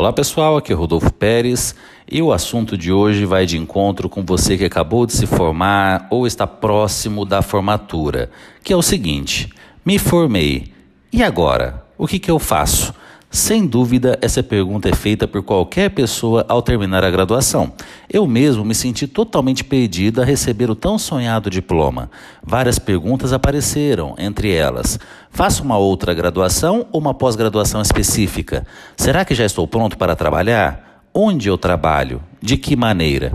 Olá pessoal, aqui é Rodolfo Pérez e o assunto de hoje vai de encontro com você que acabou de se formar ou está próximo da formatura, que é o seguinte: me formei, e agora? O que, que eu faço? Sem dúvida, essa pergunta é feita por qualquer pessoa ao terminar a graduação. Eu mesmo me senti totalmente perdido a receber o tão sonhado diploma. Várias perguntas apareceram, entre elas: faço uma outra graduação ou uma pós-graduação específica? Será que já estou pronto para trabalhar? Onde eu trabalho? De que maneira?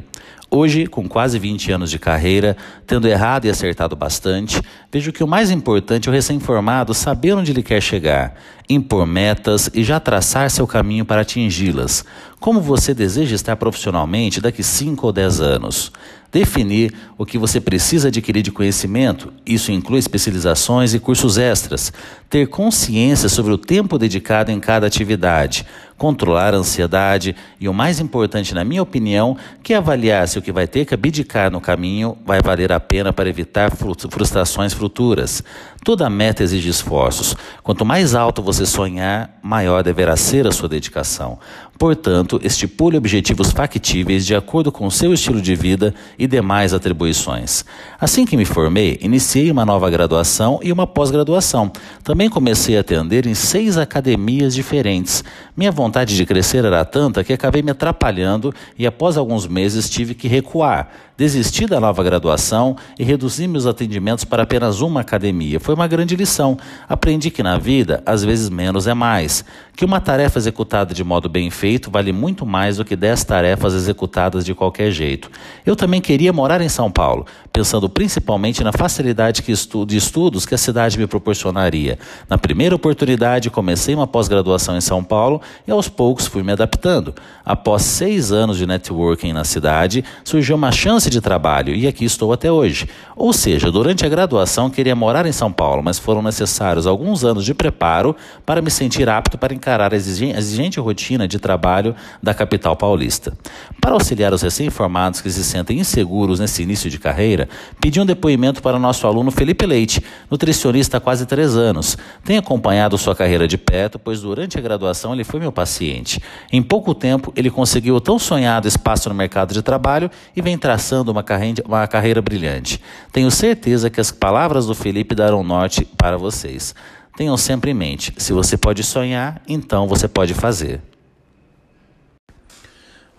Hoje, com quase 20 anos de carreira, tendo errado e acertado bastante, vejo que o mais importante é o recém-formado saber onde ele quer chegar, impor metas e já traçar seu caminho para atingi-las. Como você deseja estar profissionalmente daqui 5 ou 10 anos? Definir o que você precisa adquirir de conhecimento, isso inclui especializações e cursos extras. Ter consciência sobre o tempo dedicado em cada atividade, controlar a ansiedade e o mais importante, na minha opinião, que avaliar se o que vai ter que abdicar no caminho vai valer a pena para evitar frustrações futuras. Toda meta exige esforços. Quanto mais alto você sonhar, maior deverá ser a sua dedicação. Portanto, estipule objetivos factíveis de acordo com seu estilo de vida e demais atribuições. Assim que me formei, iniciei uma nova graduação e uma pós-graduação. Também comecei a atender em seis academias diferentes. Minha vontade de crescer era tanta que acabei me atrapalhando e após alguns meses tive que recuar. Desisti da nova graduação e reduzi meus atendimentos para apenas uma academia. Foi uma grande lição. Aprendi que na vida, às vezes menos é mais. Que uma tarefa executada de modo bem feito vale muito mais do que dez tarefas executadas de qualquer jeito. Eu também queria morar em São Paulo, pensando principalmente na facilidade de estudos que a cidade me proporcionaria. Na primeira oportunidade, comecei uma pós-graduação em São Paulo e aos poucos fui me adaptando. Após seis anos de networking na cidade, surgiu uma chance de trabalho e aqui estou até hoje. Ou seja, durante a graduação queria morar em São Paulo, mas foram necessários alguns anos de preparo para me sentir apto para encarar a exigente rotina de trabalho da capital paulista. Para auxiliar os recém-formados que se sentem inseguros nesse início de carreira, pedi um depoimento para nosso aluno Felipe Leite, nutricionista há quase três anos. Tenho acompanhado sua carreira de perto, pois durante a graduação ele foi meu paciente. Em pouco tempo, ele conseguiu o tão sonhado espaço no mercado de trabalho e vem traçando começando uma carreira, uma carreira brilhante. Tenho certeza que as palavras do Felipe darão norte para vocês. Tenham sempre em mente: se você pode sonhar, então você pode fazer.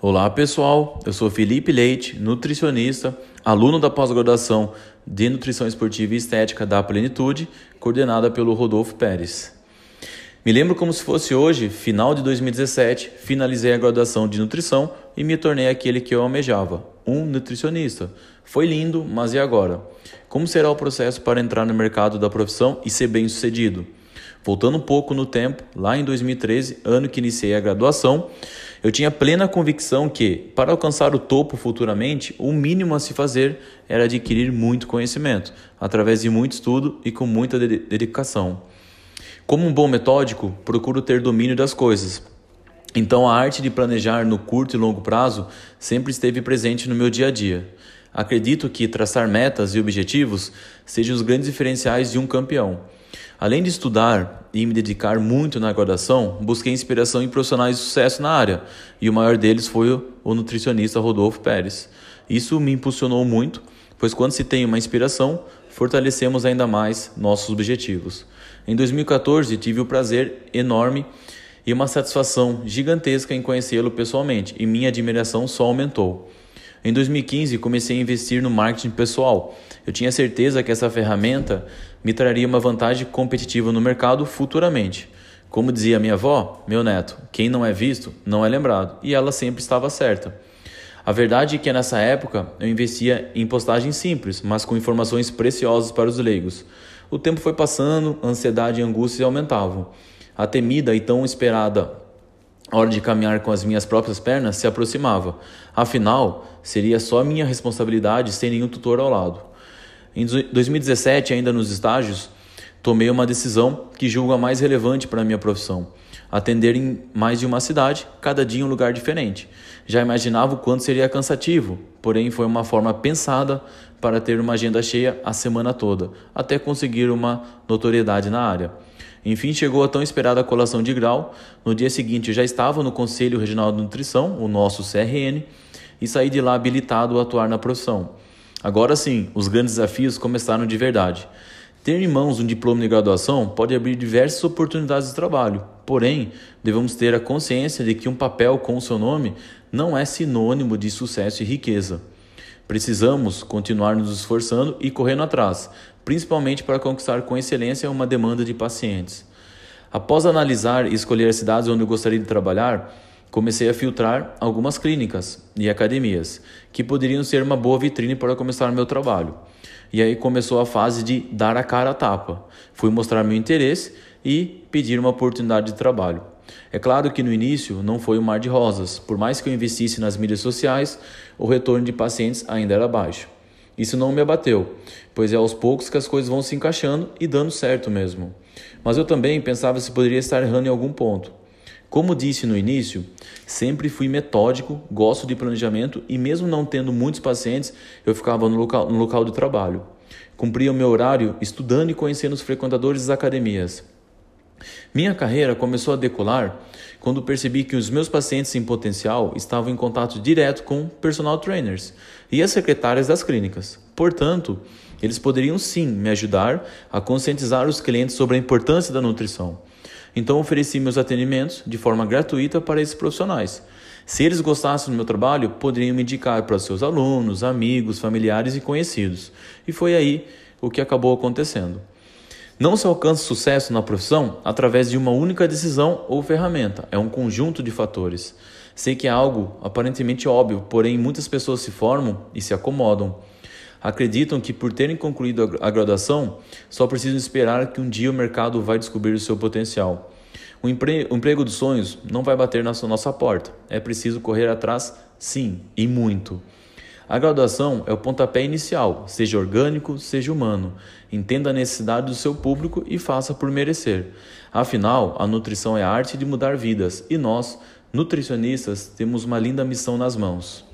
Olá pessoal, eu sou Felipe Leite, nutricionista, aluno da pós-graduação de Nutrição Esportiva e Estética da Plenitude, coordenada pelo Rodolfo Pérez. Me lembro como se fosse hoje, final de 2017, finalizei a graduação de nutrição e me tornei aquele que eu almejava, um nutricionista. Foi lindo, mas e agora? Como será o processo para entrar no mercado da profissão e ser bem-sucedido? Voltando um pouco no tempo, lá em 2013, ano que iniciei a graduação, eu tinha plena convicção que, para alcançar o topo futuramente, o mínimo a se fazer era adquirir muito conhecimento, através de muito estudo e com muita dedicação. Como um bom metódico, procuro ter domínio das coisas. Então, a arte de planejar no curto e longo prazo sempre esteve presente no meu dia a dia. Acredito que traçar metas e objetivos sejam os grandes diferenciais de um campeão. Além de estudar e me dedicar muito na graduação, busquei inspiração em profissionais de sucesso na área, e o maior deles foi o nutricionista Rodolfo Pérez. Isso me impulsionou muito, pois quando se tem uma inspiração, fortalecemos ainda mais nossos objetivos. Em 2014, tive o prazer enorme e uma satisfação gigantesca em conhecê-lo pessoalmente, e minha admiração só aumentou. Em 2015, comecei a investir no marketing pessoal. Eu tinha certeza que essa ferramenta me traria uma vantagem competitiva no mercado futuramente. Como dizia minha avó, meu neto, quem não é visto não é lembrado, e ela sempre estava certa. A verdade é que nessa época eu investia em postagens simples, mas com informações preciosas para os leigos. O tempo foi passando, ansiedade e angústia aumentavam. A temida e tão esperada hora de caminhar com as minhas próprias pernas se aproximava. Afinal, seria só minha responsabilidade sem nenhum tutor ao lado. Em 2017, ainda nos estágios, tomei uma decisão que julgo a mais relevante para a minha profissão: atender em mais de uma cidade, cada dia em um lugar diferente. Já imaginava o quanto seria cansativo, porém foi uma forma pensada para ter uma agenda cheia a semana toda, até conseguir uma notoriedade na área. Enfim, chegou a tão esperada colação de grau. No dia seguinte, já estava no Conselho Regional de Nutrição, o nosso CRN, e saí de lá habilitado a atuar na profissão. Agora sim, os grandes desafios começaram de verdade. Ter em mãos um diploma de graduação pode abrir diversas oportunidades de trabalho, porém, devemos ter a consciência de que um papel com o seu nome não é sinônimo de sucesso e riqueza. Precisamos continuar nos esforçando e correndo atrás, principalmente para conquistar com excelência uma demanda de pacientes. Após analisar e escolher as cidades onde eu gostaria de trabalhar, comecei a filtrar algumas clínicas e academias que poderiam ser uma boa vitrine para começar meu trabalho. E aí começou a fase de dar a cara a tapa. Fui mostrar meu interesse e pedir uma oportunidade de trabalho. É claro que no início não foi um mar de rosas, por mais que eu investisse nas mídias sociais, o retorno de pacientes ainda era baixo. Isso não me abateu, pois é aos poucos que as coisas vão se encaixando e dando certo mesmo. Mas eu também pensava se poderia estar errando em algum ponto. Como disse no início, sempre fui metódico, gosto de planejamento e, mesmo não tendo muitos pacientes, eu ficava no local, no local de trabalho. Cumpria o meu horário estudando e conhecendo os frequentadores das academias. Minha carreira começou a decolar quando percebi que os meus pacientes em potencial estavam em contato direto com personal trainers e as secretárias das clínicas. Portanto, eles poderiam sim me ajudar a conscientizar os clientes sobre a importância da nutrição. Então ofereci meus atendimentos de forma gratuita para esses profissionais. Se eles gostassem do meu trabalho, poderiam me indicar para seus alunos, amigos, familiares e conhecidos. E foi aí o que acabou acontecendo. Não se alcança sucesso na profissão através de uma única decisão ou ferramenta, é um conjunto de fatores. Sei que é algo aparentemente óbvio, porém muitas pessoas se formam e se acomodam. Acreditam que por terem concluído a graduação, só precisam esperar que um dia o mercado vai descobrir o seu potencial. O, empre o emprego dos sonhos não vai bater na nossa porta. É preciso correr atrás, sim, e muito. A graduação é o pontapé inicial, seja orgânico, seja humano. Entenda a necessidade do seu público e faça por merecer. Afinal, a nutrição é a arte de mudar vidas e nós, nutricionistas, temos uma linda missão nas mãos.